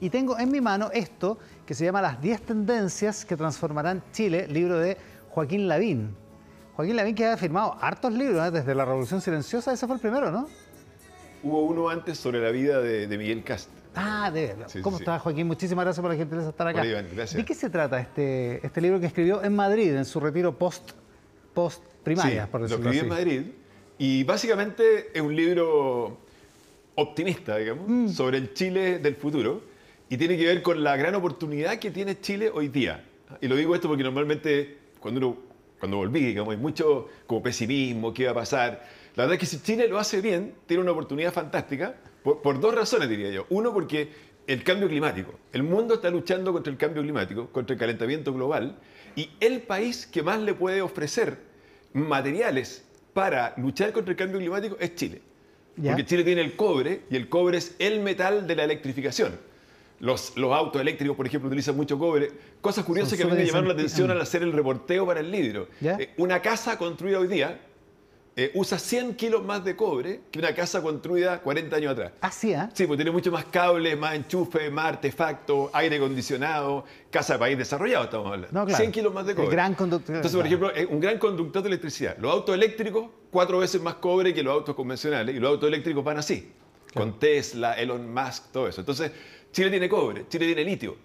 Y tengo en mi mano esto que se llama Las 10 tendencias que transformarán Chile, libro de Joaquín Lavín. Joaquín Lavín que ha firmado hartos libros, ¿eh? desde La Revolución Silenciosa, ese fue el primero, ¿no? Hubo uno antes sobre la vida de, Miguel Cast. Ah, de verdad. ¿Cómo estás, Joaquín? Muchísimas gracias por la gentileza de estar acá. gracias. ¿De qué se trata este, este libro que escribió en Madrid, en su retiro post, post primaria, por decirlo lo escribí en Madrid y básicamente es un libro optimista, digamos, mm. sobre el Chile del futuro y tiene que ver con la gran oportunidad que tiene Chile hoy día. Y lo digo esto porque normalmente cuando uno, cuando volví, digamos, hay mucho como pesimismo, qué va a pasar. La verdad es que si Chile lo hace bien, tiene una oportunidad fantástica, por, dos razones diría yo. Uno, porque el cambio climático. El mundo está luchando contra el cambio climático, contra el calentamiento global, y el país que más le puede ofrecer materiales para luchar contra el cambio climático es Chile. Porque Chile tiene el cobre y el cobre es el metal de la electrificación. Los, los autos eléctricos, por ejemplo, utilizan mucho cobre. Cosas curiosas que me llamaron la atención al hacer el reporteo para el libro. Eh, una casa construida hoy día eh, usa 100 kilos más de cobre que una casa construida 40 años atrás. ¿Así, ¿Ah, sí? porque tiene mucho más cables, más enchufe, más artefactos, aire acondicionado, casa de país desarrollado, estamos hablando. 100 kilos más de cobre. gran conductor. Entonces, por ejemplo, un gran conductor de electricidad. Los autos eléctricos, cuatro veces más cobre que los autos convencionales, y los autos eléctricos van así, con Tesla, Elon Musk, todo eso. Entonces, Chile tiene cobre, Chile tiene litio.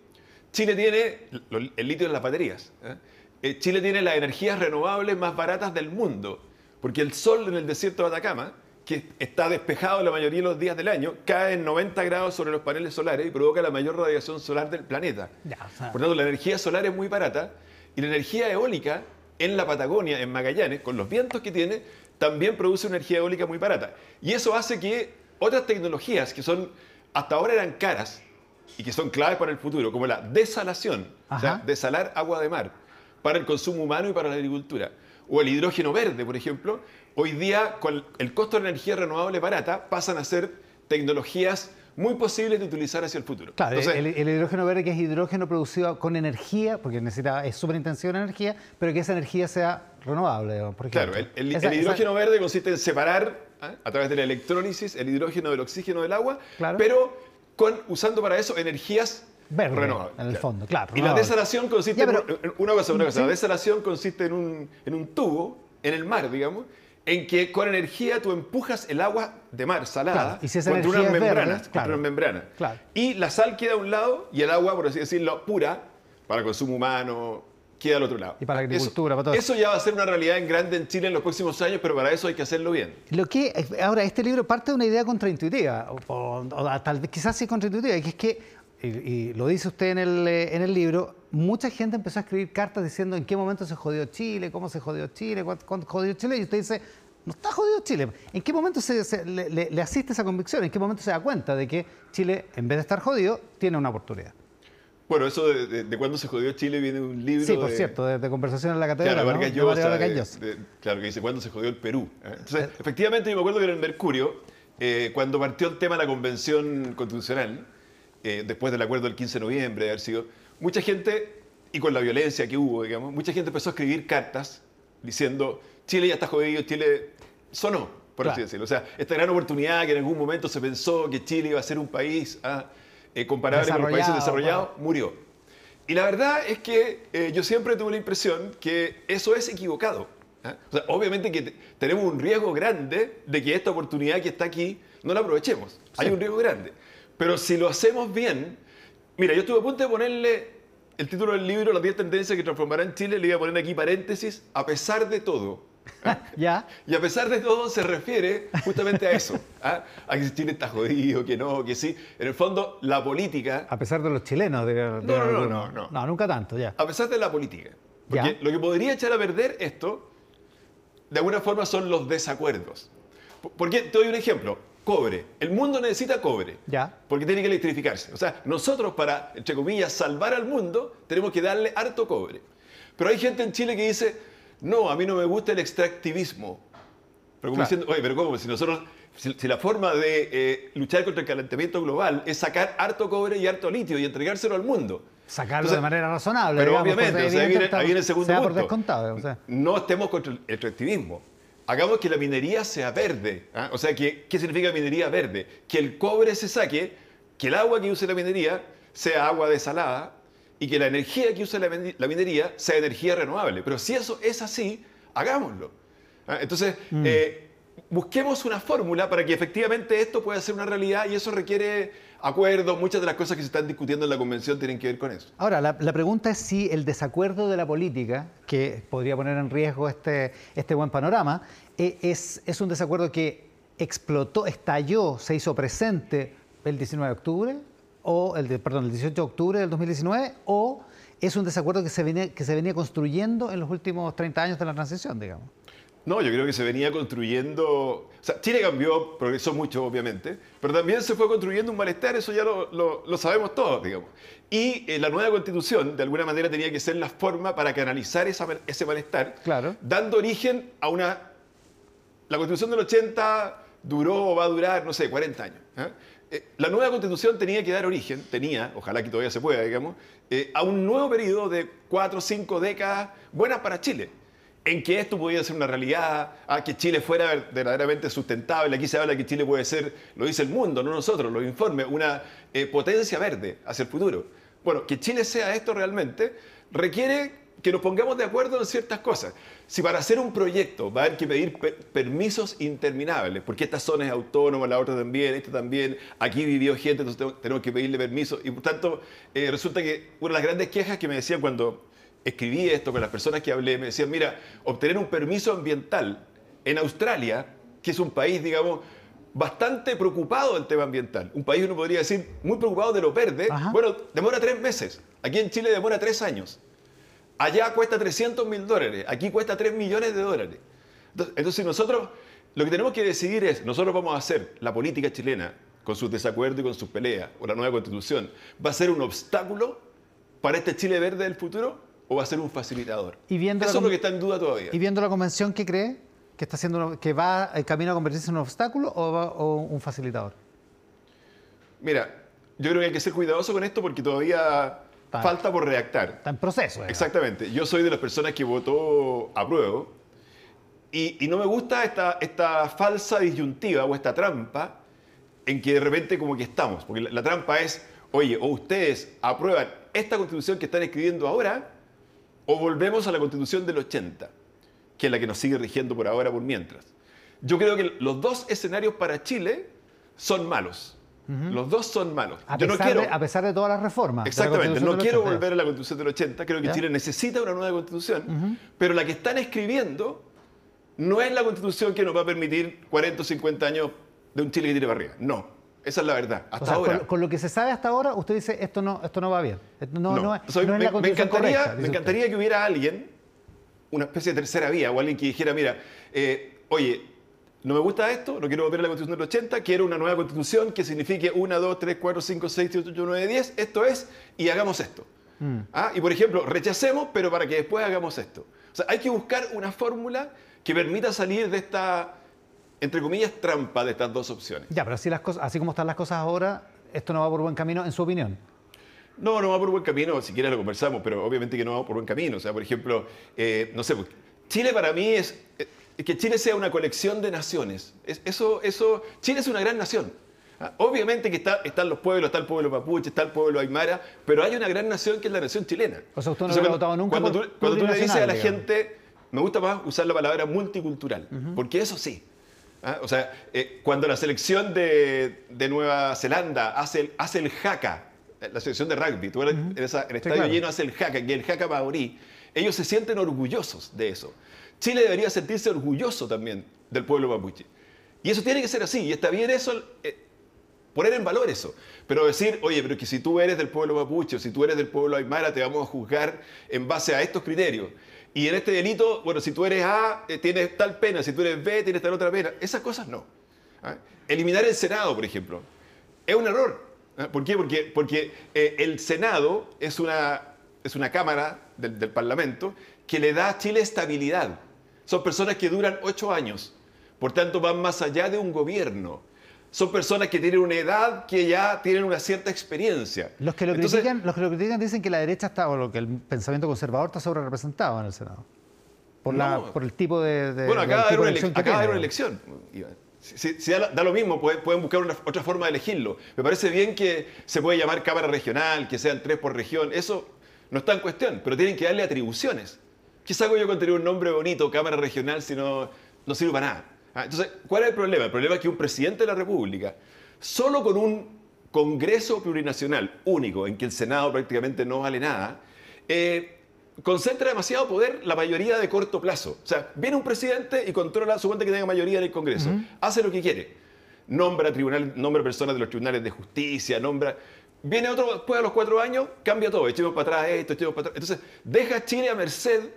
Chile tiene el litio en las baterías. ¿eh? Eh, Chile tiene las energías renovables más baratas del mundo porque el sol en el desierto de Atacama, que está despejado la mayoría de los días del año, cae en 90 grados sobre los paneles solares y provoca la mayor radiación solar del planeta. Por lo tanto, la energía solar es muy barata y la energía eólica en la Patagonia, en Magallanes, con los vientos que tiene, también produce energía eólica muy barata. Y eso hace que otras tecnologías que son hasta ahora eran caras y que son claves para el futuro, como la desalación, o sea, desalar agua de mar, para el consumo humano y para la agricultura. O el hidrógeno verde, por ejemplo, hoy día con el costo de energía renovable barata pasan a ser tecnologías muy posibles de utilizar hacia el futuro. Claro, el, hidrógeno verde que es hidrógeno producido con energía, porque necesita, es súper intensivo en energía, pero que esa energía sea renovable, por. Claro, el, hidrógeno verde consiste en separar ¿ah? a través de la electrólisis el hidrógeno del oxígeno del agua, pero con, usando para eso energías verde, en el fondo, claro. Y la desalación consiste en una cosa, una cosa. La desalación consiste en un, en un tubo en el mar, digamos, en que con energía tú empujas el agua de mar salada y si esa contra unas membranas, contra una membrana. Y la sal queda a un lado y el agua, por así decirlo, pura para consumo humano, queda al otro lado. Y para la agricultura, eso, para todo. Eso ya va a ser una realidad en grande en Chile en los próximos años, pero para eso hay que hacerlo bien. Lo que, ahora, este libro parte de una idea contraintuitiva, o, tal vez quizás sí contraintuitiva, que es que y, lo dice usted en el, eh, en el libro, mucha gente empezó a escribir cartas diciendo en qué momento se jodió Chile, cómo se jodió Chile, cuándo jodió Chile, y usted dice, no está jodido Chile. ¿En qué momento se, le, asiste esa convicción? ¿En qué momento se da cuenta de que Chile, en vez de estar jodido, tiene una oportunidad? Bueno, eso de, de, cuándo se jodió Chile viene un libro. Sí, por cierto, de, conversación en la catedral. Claro, Vargas Llosa, claro, que dice cuándo se jodió el Perú. ¿eh? Entonces, eh. efectivamente, yo me acuerdo que en el Mercurio, cuando partió el tema de la convención constitucional, eh, después del acuerdo del 15 de noviembre, de haber sido, mucha gente, y con la violencia que hubo, digamos, mucha gente empezó a escribir cartas diciendo, Chile ya está jodido, Chile sonó, por así decirlo. O sea, esta gran oportunidad que en algún momento se pensó que Chile iba a ser un país ah, eh, comparable con los países desarrollados, murió. Y la verdad es que eh, yo siempre tuve la impresión que eso es equivocado. ¿ah? O sea, obviamente que tenemos un riesgo grande de que esta oportunidad que está aquí no la aprovechemos. Hay un riesgo grande. Pero si lo hacemos bien, mira, yo estuve a punto de ponerle el título del libro, Las 10 tendencias que transformarán Chile, le iba a poner aquí paréntesis, a pesar de todo. ¿Ya? Y a pesar de todo se refiere justamente a eso, ¿ah? a que Chile está jodido, que no, que sí. En el fondo, la política... A pesar de los chilenos. De, no, no, no, no, no, nunca tanto, ya. A pesar de la política. Porque lo que podría echar a perder esto, de alguna forma, son los desacuerdos. Porque te doy un ejemplo cobre. El mundo necesita cobre. Ya. Porque tiene que electrificarse. O sea, nosotros para, entre comillas, salvar al mundo, tenemos que darle harto cobre. Pero hay gente en Chile que dice, no, a mí no me gusta el extractivismo. Pero como diciendo, oye, pero ¿cómo? Si nosotros, si, la forma de eh, luchar contra el calentamiento global es sacar harto cobre y harto litio y entregárselo al mundo. Sacarlo de manera razonable. Pero obviamente, ahí, viene, el segundo punto. Por descontado, No estemos contra el extractivismo hagamos que la minería sea verde. ¿ah? O sea, ¿qué significa minería verde? Que el cobre se saque, que el agua que use la minería sea agua desalada y que la energía que use la, min- la minería sea energía renovable. Pero si eso es así, hagámoslo. ¿Ah? Entonces, eh, busquemos una fórmula para que efectivamente esto pueda ser una realidad y eso requiere acuerdos. Muchas de las cosas que se están discutiendo en la convención tienen que ver con eso. Ahora, la, pregunta es si el desacuerdo de la política, que podría poner en riesgo este, este buen panorama, eh, es, es un desacuerdo que explotó, estalló, se hizo presente el 19 de octubre, o el de, perdón, el 18 de octubre del 2019, o es un desacuerdo que se, venía, que se venía construyendo en los últimos 30 años de la transición, digamos. No, yo creo que se venía construyendo. O sea, Chile cambió, progresó mucho, obviamente, pero también se fue construyendo un malestar, eso ya lo, lo- lo sabemos todos, digamos. Y eh, la nueva constitución, de alguna manera, tenía que ser la forma para canalizar esa- ese malestar, Claro. dando origen a una. La constitución del 80 duró o va a durar, no sé, 40 años. ¿eh? Eh, La nueva constitución tenía que dar origen, tenía, ojalá que todavía se pueda, digamos, a un nuevo periodo de cuatro o cinco décadas buenas para Chile, en que esto podía ser una realidad, a que Chile fuera verdaderamente sustentable. Aquí se habla que Chile puede ser, lo dice el mundo, no nosotros, los informes, una eh, potencia verde hacia el futuro. Bueno, que Chile sea esto realmente requiere que nos pongamos de acuerdo en ciertas cosas. Si para hacer un proyecto va a haber que pedir per- permisos interminables, porque esta zona es autónoma, la otra también, esta también, aquí vivió gente, entonces tenemos- que pedirle permiso. Y por tanto, eh, resulta que una de las grandes quejas que me decían cuando escribí esto con las personas que hablé, me decían, mira, obtener un permiso ambiental en Australia, que es un país, digamos, bastante preocupado del tema ambiental, un país, uno podría decir, muy preocupado de lo verde, Ajá. bueno, demora tres meses. Aquí en Chile demora tres años. Allá cuesta 300 mil dólares, aquí cuesta 3 millones de dólares. Entonces, entonces nosotros lo que tenemos que decidir es, nosotros vamos a hacer la política chilena con sus desacuerdos y con sus peleas, o la nueva constitución, ¿va a ser un obstáculo para este Chile verde del futuro o va a ser un facilitador? Y viendo Eso es lo que está en duda todavía. Y viendo la convención, ¿qué cree? ¿Que, está haciendo que va el camino a convertirse en un obstáculo o, va- o un facilitador? Mira, yo creo que hay que ser cuidadoso con esto porque todavía Está. falta por redactar. Está en proceso. digamos. Exactamente. Yo soy de las personas que votó a prueba y, y no me gusta esta, esta falsa disyuntiva o esta trampa en que de repente como que estamos. Porque la, la trampa es, oye, o ustedes aprueban esta constitución que están escribiendo ahora o volvemos a la constitución del 80, que es la que nos sigue rigiendo por ahora, por mientras. Yo creo que los dos escenarios para Chile son malos. Los dos son malos. A, Yo no pesar quiero... de, a pesar de todas las reformas. la Exactamente, no quiero 80. volver a la constitución del 80, creo que ¿Ya? Chile necesita una nueva constitución, pero la que están escribiendo no es la constitución que nos va a permitir 40 o 50 años de un Chile que tire para arriba. No, esa es la verdad, hasta O sea, ahora. Con, con lo que se sabe hasta ahora, usted dice esto no, esto no va bien. No, no, es, no es me, la me encantaría, correcta, me encantaría que hubiera alguien, una especie de tercera vía, o alguien que dijera, mira, eh, oye, no me gusta esto, no quiero volver a la constitución del 80, quiero una nueva constitución que signifique 1, 2, 3, 4, 5, 6, 7, 8, 9, 10, esto es, y hagamos esto. Mm. Ah, Y por ejemplo, rechacemos, pero para que después hagamos esto. O sea, hay que buscar una fórmula que permita salir de esta, entre comillas, trampa de estas dos opciones. Ya, pero así, las cosas, así como están las cosas ahora, esto no va por buen camino, en su opinión. No, no va por buen camino, si quieres lo conversamos, pero obviamente que no va por buen camino. O sea, por ejemplo, eh, no sé, Chile para mí es, eh, que Chile sea una colección de naciones. Es- eso, eso, Chile es una gran nación. Ah, Obviamente que está, están los pueblos, está el pueblo mapuche, está el pueblo aymara, pero hay una gran nación que es la nación chilena. O sea, usted no Entonces, hubiera cuando- votado nunca Cuando por tú, cuando tú le dices a la gente, me gusta más usar la palabra multicultural, porque eso sí. Ah, O sea, eh, cuando la selección de, de Nueva Zelanda hace el, hace el haka, eh, la selección de rugby, tú ves en, esa- el estadio claro. lleno hace el haka, que el haka maorí, ellos se sienten orgullosos de eso. Chile debería sentirse orgulloso también del pueblo mapuche. Y eso tiene que ser así, y está bien eso, eh, poner en valor eso. Pero decir, oye, pero que si tú eres del pueblo mapuche o si tú eres del pueblo aymara, te vamos a juzgar en base a estos criterios. Y en este delito, bueno, si tú eres A, eh, tienes tal pena, si tú eres B, tienes tal otra pena. Esas cosas no. ¿ah? Eliminar el Senado, por ejemplo, es un error. ¿ah? ¿Por qué? Porque, porque eh, el Senado es una, es una cámara del, del Parlamento que le da a Chile estabilidad. Son personas que duran ocho años. Por tanto, van más allá de un gobierno. Son personas que tienen una edad que ya tienen una cierta experiencia. Los que lo Entonces, critican, los que lo critican dicen que la derecha está, o lo que el pensamiento conservador está sobre representado en el Senado. Por, la- No. por el tipo de, de- Bueno, acaba de haber una, elección acaba tiene, una elección. Si, da, lo mismo, pueden, buscar una, otra forma de elegirlo. Me parece bien que se puede llamar Cámara Regional, que sean tres por región, eso no está en cuestión, pero tienen que darle atribuciones. ¿Qué saco yo con tener un nombre bonito, Cámara Regional, si no, no sirve para nada? Ah, entonces, ¿cuál es el problema? El problema es que un presidente de la República, solo con un Congreso plurinacional único, en que el Senado prácticamente no vale nada, eh, concentra demasiado poder la mayoría de corto plazo. O sea, viene un presidente y controla su cuenta que tenga mayoría en el Congreso. Hace lo que quiere. Nombra, tribunal, nombra personas de los tribunales de justicia, nombra... Viene otro después de los cuatro años, cambia todo. Echemos para atrás esto, echemos para atrás. Entonces, deja a Chile a merced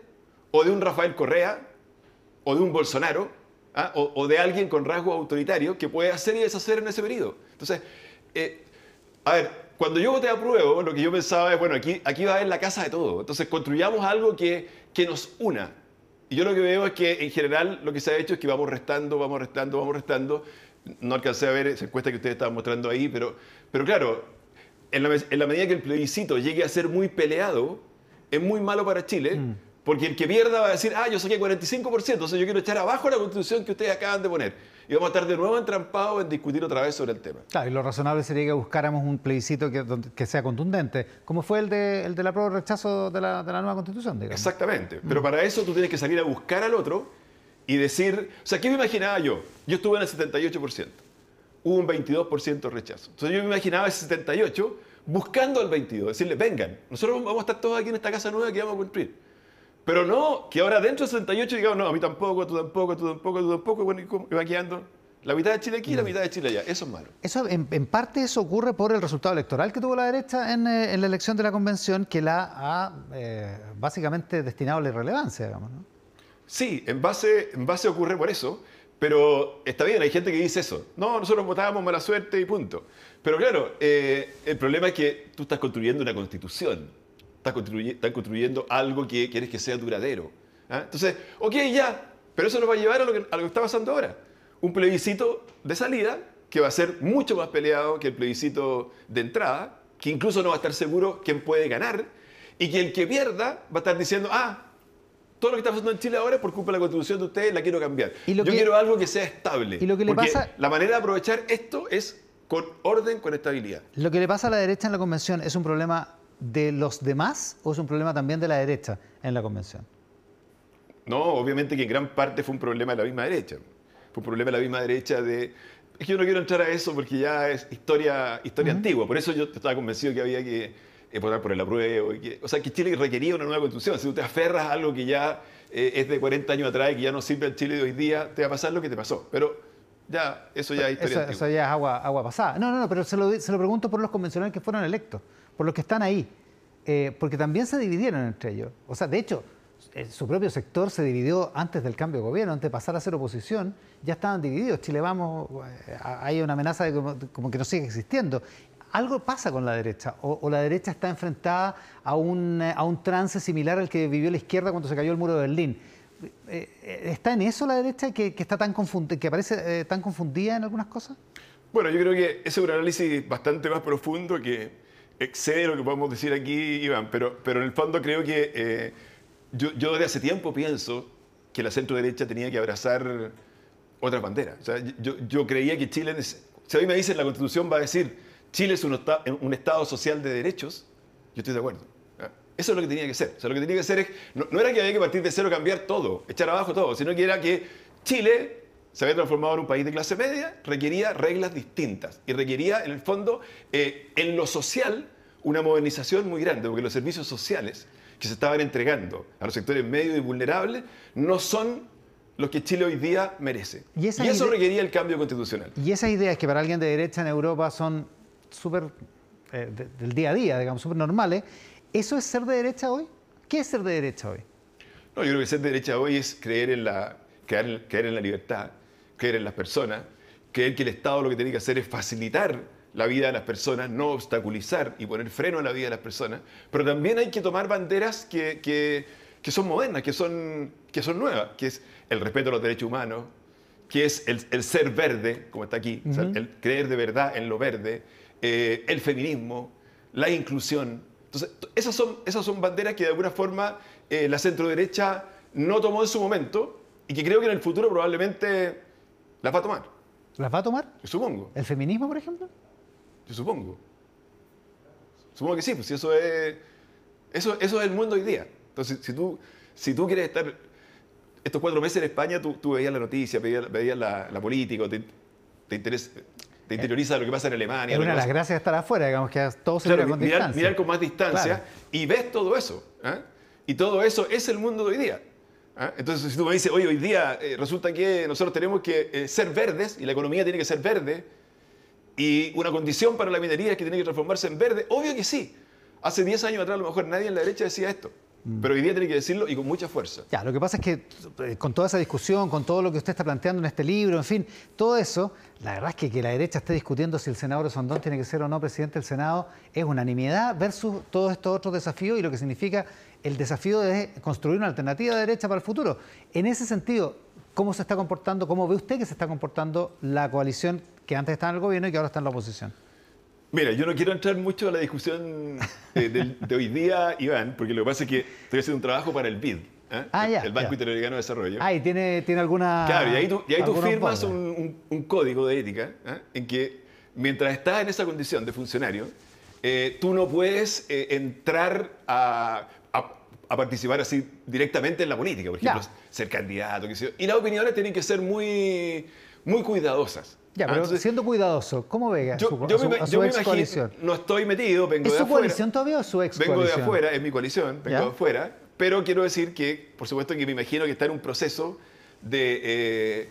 o de un Rafael Correa o de un Bolsonaro ¿ah? o, de alguien con rasgo autoritario que puede hacer y deshacer en ese periodo. Entonces, eh, a ver, cuando yo voté a prueba, lo que yo pensaba es, bueno, aquí, aquí va a haber la casa de todo. Entonces, construyamos algo que, que nos una. Y yo lo que veo es que en general lo que se ha hecho es que vamos restando, vamos restando, vamos restando. No alcancé a ver esa encuesta que ustedes estaban mostrando ahí, pero, pero claro, en la, en la medida que el plebiscito llegue a ser muy peleado, es muy malo para Chile, mm. Porque el que pierda va a decir, ah, yo saqué 45%, entonces yo quiero echar abajo la constitución que ustedes acaban de poner y vamos a estar de nuevo entrampados en discutir otra vez sobre el tema. Claro, y lo razonable sería que buscáramos un plebiscito que, que sea contundente, como fue el de, el de la prueba rechazo de la, de la, nueva constitución, digamos. Exactamente, pero para eso tú tienes que salir a buscar al otro y decir, o sea, ¿qué me imaginaba yo? Yo estuve en el 78%, hubo un 22% rechazo. Entonces yo me imaginaba ese 78 buscando al 22, decirle, vengan, nosotros vamos a estar todos aquí en esta casa nueva que vamos a construir. Pero no, que ahora dentro del 68 digamos, no, a mí tampoco, tú tampoco, tú tampoco, tú tampoco, bueno, y va quedando la mitad de Chile aquí y la mm. mitad de Chile allá. Eso es malo. Eso, en, parte eso ocurre por el resultado electoral que tuvo la derecha en, eh, la elección de la convención, que la ha eh, básicamente destinado a la irrelevancia, digamos. ¿no? Sí, en base, en base ocurre por eso, pero está bien, hay gente que dice eso. No, nosotros votábamos mala suerte y punto. Pero claro, eh, el problema es que tú estás construyendo una constitución estás, construyendo algo que quieres que sea duradero. ¿ah? Entonces, ok, ya, pero eso nos va a llevar a lo, que, a lo que está pasando ahora. Un plebiscito de salida que va a ser mucho más peleado que el plebiscito de entrada, que incluso no va a estar seguro quién puede ganar, y que el que pierda va a estar diciendo, ah, todo lo que está pasando en Chile ahora es por culpa de la constitución de ustedes, la quiero cambiar. Yo quiero algo que sea estable. ¿Y lo que le porque pasa... la manera de aprovechar esto es con orden, con estabilidad. Lo que le pasa a la derecha en la convención es un problema de los demás o es un problema también de la derecha en la convención? No, obviamente que en gran parte fue un problema de la misma derecha. Fue un problema de la misma derecha de... Es que yo no quiero entrar a eso porque ya es historia, historia antigua. Por eso yo estaba convencido que había que eh, votar por el apruebo. o sea, que Chile requería una nueva constitución. Si tú te aferras a algo que ya eh, es de 40 años atrás y que ya no sirve al Chile de hoy día, te va a pasar lo que te pasó. Pero ya, eso ya es historia eso, Eso ya es agua, agua pasada. No, no, no, pero se lo, se lo pregunto por los convencionales que fueron electos por los que están ahí, eh, porque también se dividieron entre ellos. O sea, de hecho, eh, su propio sector se dividió antes del cambio de gobierno, antes de pasar a ser oposición, ya estaban divididos. Chile Vamos, eh, hay una amenaza de como, que no sigue existiendo. Algo pasa con la derecha, o, la derecha está enfrentada a un, a un trance similar al que vivió la izquierda cuando se cayó el muro de Berlín. ¿Está en eso la derecha que, está tan que parece tan confundida en algunas cosas? Bueno, yo creo que ese es un análisis bastante más profundo que, excede lo que podemos decir aquí, Iván, pero, pero en el fondo creo que eh, yo, yo desde hace tiempo pienso que la centro derecha tenía que abrazar otras banderas. O sea, yo, yo creía que Chile, si mí me dicen la constitución va a decir Chile es un, un Estado social de derechos, yo estoy de acuerdo. Eso es lo que tenía que ser. O sea, lo que tenía que ser es, no, no, era que había que partir de cero, cambiar todo, echar abajo todo, sino que era que Chile se había transformado en un país de clase media, requería reglas distintas y requería, en el fondo, eh, en lo social, una modernización muy grande, porque los servicios sociales que se estaban entregando a los sectores medios y vulnerables no son los que Chile hoy día merece. Y, eso requería el cambio constitucional. Y esas ideas que para alguien de derecha en Europa son súper eh, del día a día, digamos, súper normales, ¿eso es ser de derecha hoy? ¿Qué es ser de derecha hoy? No, yo creo que ser de derecha hoy es creer en la, creer en la libertad, creer en las personas, creer que el Estado lo que tiene que hacer es facilitar la vida de las personas, no obstaculizar y poner freno a la vida de las personas, pero también hay que tomar banderas que, que, son modernas, que son, que son nuevas, que es el respeto a los derechos humanos, que es el, ser verde, como está aquí, el creer de verdad en lo verde, eh, el feminismo, la inclusión. Entonces, esas son, esas son banderas que de alguna forma eh, la centro derecha no tomó en su momento y que creo que en el futuro probablemente las va a tomar. ¿Las va a tomar? Yo supongo. ¿El feminismo, por ejemplo? Yo supongo. Supongo que sí, pues eso es, eso, eso es el mundo hoy día. Entonces, si tú, si tú quieres estar estos cuatro meses en España, tú, tú veías la noticia, veías, veías la, la, política, te, te, interesa, te interioriza lo que pasa en Alemania. Es una de las gracias de estar afuera, digamos que todo se claro, con mirar, distancia. Mirar con más distancia claro. y ves todo eso. ¿eh? Y todo eso es el mundo de hoy día. ¿Eh? Entonces, si tú me dices, oye, hoy día eh, resulta que nosotros tenemos que eh, ser verdes y la economía tiene que ser verde, y una condición para la minería es que tiene que transformarse en verde, obvio que sí. Hace 10 años atrás a lo mejor nadie en la derecha decía esto. Mm. Pero hoy día tiene que decirlo y con mucha fuerza. Ya, lo que pasa es que eh, con toda esa discusión, con todo lo que usted está planteando en este libro, en fin, todo eso, la verdad es que que la derecha esté discutiendo si el senador Sondón tiene que ser o no presidente del Senado es unanimidad versus todos estos otros desafíos y lo que significa el desafío de construir una alternativa de derecha para el futuro. En ese sentido, ¿cómo se está comportando, cómo ve usted que se está comportando la coalición que antes estaba en el gobierno y que ahora está en la oposición? Mira, yo no quiero entrar mucho a la discusión de, de, de hoy día, Iván, porque lo que pasa es que estoy haciendo un trabajo para el BID, ¿eh? ah, ya, el Banco ya. Interamericano de Desarrollo. Ah, y tiene, tiene alguna... Claro, y ahí tú, y ahí tú firmas un, un, un, código de ética ¿eh? en que mientras estás en esa condición de funcionario, eh, tú no puedes eh, entrar a, a, participar así directamente en la política, por ejemplo, ya. ser candidato, qué sé yo. Y las opiniones tienen que ser muy, muy cuidadosas. Ya, pero Entonces, siendo cuidadoso, ¿cómo ve a yo, su, yo a su, me, a su yo me ex imagino, coalición? No estoy metido, vengo ¿Es de su afuera. coalición todavía o su ex Vengo coalición? de afuera, es mi coalición, vengo ¿Ya? de afuera. Pero quiero decir que, por supuesto, que me imagino que está en un proceso de... Eh,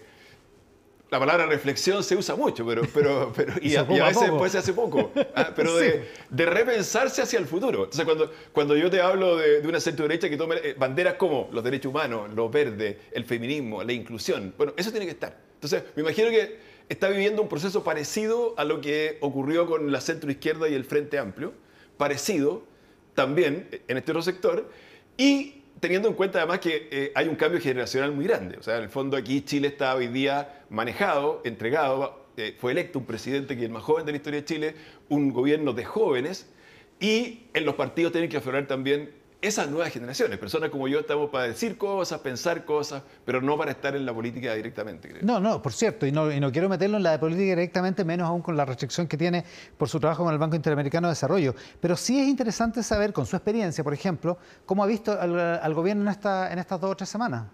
la palabra reflexión se usa mucho, pero, pero, pero y, a, y a veces pues, se hace poco. ¿ah? Pero sí. de, de, repensarse hacia el futuro. Entonces, cuando, cuando yo te hablo de, de una centro derecha que tome eh, banderas como los derechos humanos, los verdes, el feminismo, la inclusión, bueno, eso tiene que estar. Entonces, me imagino que está viviendo un proceso parecido a lo que ocurrió con la centro izquierda y el Frente Amplio, parecido también en este otro sector, y teniendo en cuenta además que eh, hay un cambio generacional muy grande. O sea, en el fondo aquí Chile está hoy día manejado, entregado, eh, fue electo un presidente que es el más joven de la historia de Chile, un gobierno de jóvenes, y en los partidos tienen que aflorar también esas nuevas generaciones. Personas como yo estamos para decir cosas, pensar cosas, pero no para estar en la política directamente. Creo. No, no, por cierto, y no, y no quiero meterlo en la de política directamente, menos aún con la restricción que tiene por su trabajo con el Banco Interamericano de Desarrollo. Pero sí es interesante saber, con su experiencia, por ejemplo, cómo ha visto al, al gobierno en, esta, en estas dos o tres semanas.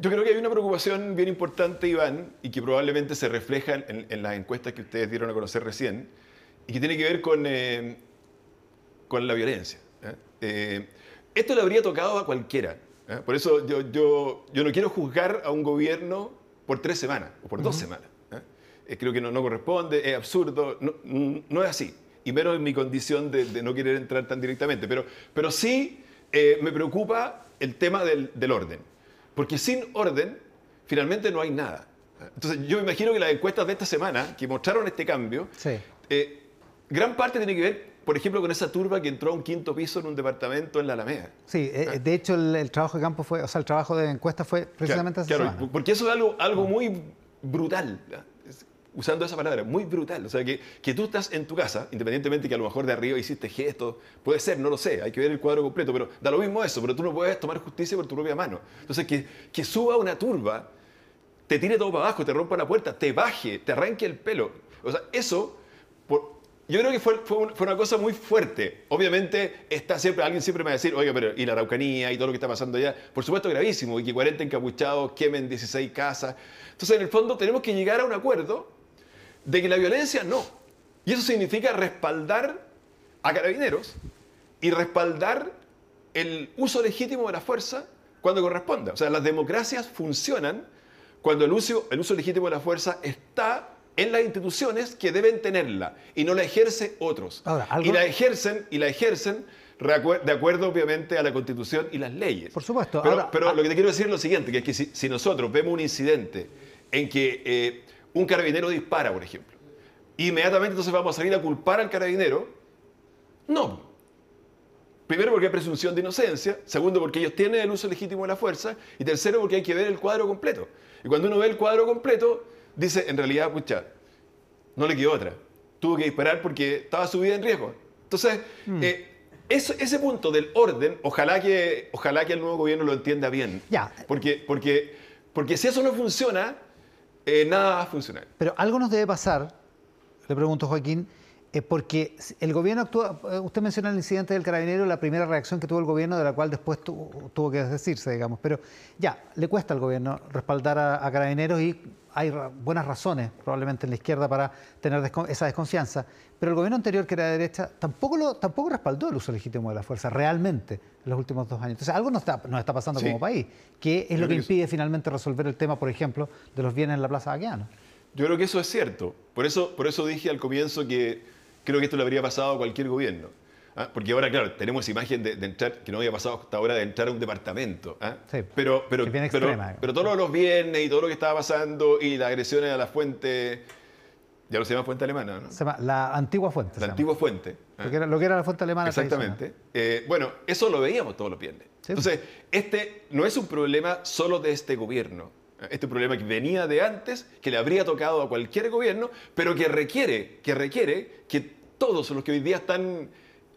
Yo creo que hay una preocupación bien importante, Iván, y que probablemente se refleja en, en las encuestas que ustedes dieron a conocer recién, y que tiene que ver con, eh, con la violencia. ¿eh? Eh, esto le habría tocado a cualquiera. ¿eh? Por eso yo, yo, yo, no quiero juzgar a un gobierno por tres semanas o por uh -huh. dos semanas. creo que no, no, corresponde, es absurdo, no, no, es así. Y menos en mi condición de, de no querer entrar tan directamente. Pero, pero sí me preocupa el tema del, del orden. Porque sin orden, finalmente no hay nada. Entonces, yo me imagino que las encuestas de esta semana, que mostraron este cambio, sí. eh, gran parte tiene que ver, por ejemplo, con esa turba que entró a un quinto piso en un departamento en la Alameda. Sí, eh, de hecho, el, el, trabajo de campo fue, o sea, el trabajo de encuesta fue precisamente claro, esa claro. Porque eso es algo, algo muy brutal. usando esa palabra, muy brutal. O sea, que, que tú estás en tu casa, independientemente que a lo mejor de arriba hiciste gestos, puede ser, no lo sé, hay que ver el cuadro completo, pero da lo mismo eso, pero tú no puedes tomar justicia por tu propia mano. Entonces, que, que suba una turba, te tire todo para abajo, te rompa la puerta, te baje, te arranque el pelo. O sea, eso, yo creo que fue, fue, una cosa muy fuerte. Obviamente, está siempre, alguien siempre me va a decir, oiga, pero y la Araucanía y todo lo que está pasando allá, por supuesto gravísimo, y que 40 encapuchados quemen 16 casas. Entonces, en el fondo, tenemos que llegar a un acuerdo de que la violencia no. Y eso significa respaldar a carabineros y respaldar el uso legítimo de la fuerza cuando corresponda. O sea, las democracias funcionan cuando el uso, el uso legítimo de la fuerza está en las instituciones que deben tenerla y no la ejerce otros. Ahora, ¿algo? Y la ejercen y la ejercen de acuerdo obviamente a la Constitución y las leyes. Por supuesto. Pero, Ahora, pero ah, lo que te quiero decir es lo siguiente, que es que si, si nosotros vemos un incidente en que eh, un carabinero dispara, por ejemplo, inmediatamente entonces vamos a salir a culpar al carabinero, no. Primero porque hay presunción de inocencia, segundo porque ellos tienen el uso legítimo de la fuerza y tercero porque hay que ver el cuadro completo. Y cuando uno ve el cuadro completo, dice, en realidad, pucha, no le quedó otra. Tuvo que disparar porque estaba su vida en riesgo. Entonces, mm. eh, eso, ese punto del orden, ojalá que, ojalá que el nuevo gobierno lo entienda bien. Ya. Porque, porque, porque si eso no funciona, eh, nada va a funcionar. Pero algo nos debe pasar, le pregunto Joaquín, eh, porque el gobierno actúa, eh, usted menciona el incidente del carabinero, la primera reacción que tuvo el gobierno, de la cual después tuvo que decirse, digamos, pero ya, le cuesta al gobierno respaldar a, carabineros y hay buenas razones probablemente en la izquierda para tener esa desconfianza, pero el gobierno anterior, que era de derecha, tampoco, lo, tampoco respaldó el uso legítimo de la fuerza, realmente, en los últimos dos años. Entonces, algo nos está, nos está pasando como país, que es lo que impide finalmente resolver el tema, por ejemplo, de los bienes en la Plaza Baqueano. Yo creo que eso es cierto. Por eso, por eso dije al comienzo que creo que esto le habría pasado a cualquier gobierno. ¿ah? Porque ahora, claro, tenemos imagen de, entrar, que no había pasado hasta ahora, de entrar a un departamento. ¿ah? pero, pero, pero, pero, todos los viernes y todo lo que estaba pasando y las agresiones a la fuente, ya no se llama fuente alemana, ¿no? Se llama la antigua fuente. La antigua fuente. ¿ah? Lo, que era, lo, que era, la fuente alemana. Exactamente. Eh, bueno, eso lo veíamos todos los viernes. Entonces, este no es un problema solo de este gobierno este problema que venía de antes, que le habría tocado a cualquier gobierno, pero que requiere, que requiere que todos los que hoy día están,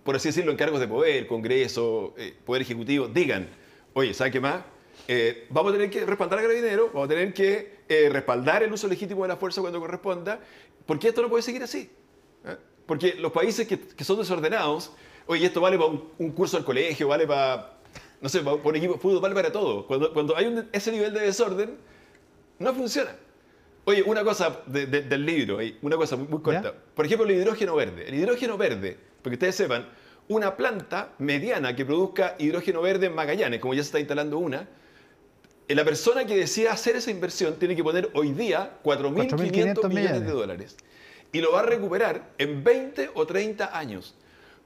por así decirlo, en cargos de poder, Congreso, eh, Poder Ejecutivo, digan, oye, ¿sabe qué más? Eh, vamos a tener que respaldar a Carabinero, vamos a tener que eh, respaldar el uso legítimo de la fuerza cuando corresponda, porque esto no puede seguir así. Porque los países que, son desordenados, oye, esto vale para un, curso al colegio, vale para, no sé, un equipo de fútbol, vale para todo. Cuando, cuando hay ese nivel de desorden, no funciona. Oye, una cosa del libro, una cosa muy, corta. Por ejemplo, el hidrógeno verde. El hidrógeno verde, porque ustedes sepan, una planta mediana que produzca hidrógeno verde en Magallanes, como ya se está instalando una, eh, la persona que decida hacer esa inversión tiene que poner hoy día 4.500 millones de dólares. Y lo va a recuperar en 20 o 30 años.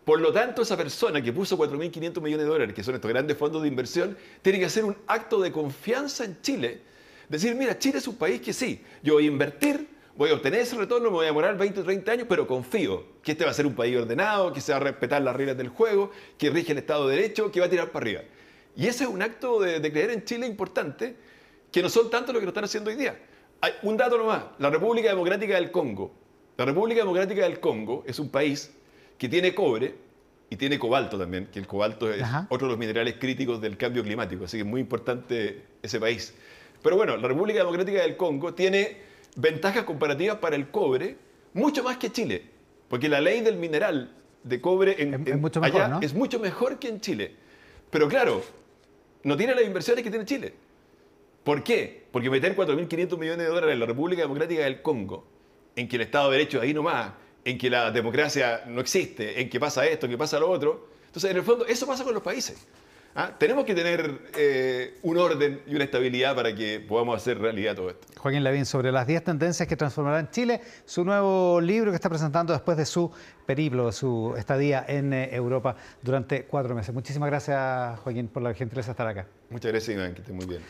Por lo tanto, esa persona que puso 4.500 millones de dólares, que son estos grandes fondos de inversión, tiene que hacer un acto de confianza en Chile Decir, mira, Chile es un país que sí, yo voy a invertir, voy a obtener ese retorno, me voy a demorar 20 o 30 años, pero confío que este va a ser un país ordenado, que se va a respetar las reglas del juego, que rige el Estado de Derecho, que va a tirar para arriba. Y ese es un acto de, creer en Chile importante, que no son tanto lo que lo están haciendo hoy día. Hay un dato nomás, la República Democrática del Congo. La República Democrática del Congo es un país que tiene cobre y tiene cobalto también, que el cobalto es otro de los minerales críticos del cambio climático, así que es muy importante ese país. Pero bueno, la República Democrática del Congo tiene ventajas comparativas para el cobre mucho más que Chile, porque la ley del mineral de cobre en, es, mucho mejor, allá es mucho mejor que en Chile. Pero claro, no tiene las inversiones que tiene Chile. ¿Por qué? Porque meter 4.500 millones de dólares en la República Democrática del Congo, en que el Estado de Derecho es ahí nomás, en que la democracia no existe, en que pasa esto, en que pasa lo otro. Entonces, en el fondo, eso pasa con los países. ¿Ah? Tenemos que tener eh, un orden y una estabilidad para que podamos hacer realidad todo esto. Joaquín Lavín, sobre las 10 tendencias que transformarán Chile, su nuevo libro que está presentando después de su periplo, su estadía en eh, Europa durante cuatro meses. Muchísimas gracias, Joaquín, por la gentileza de estar acá. Muchas gracias, Iván, que esté muy bien.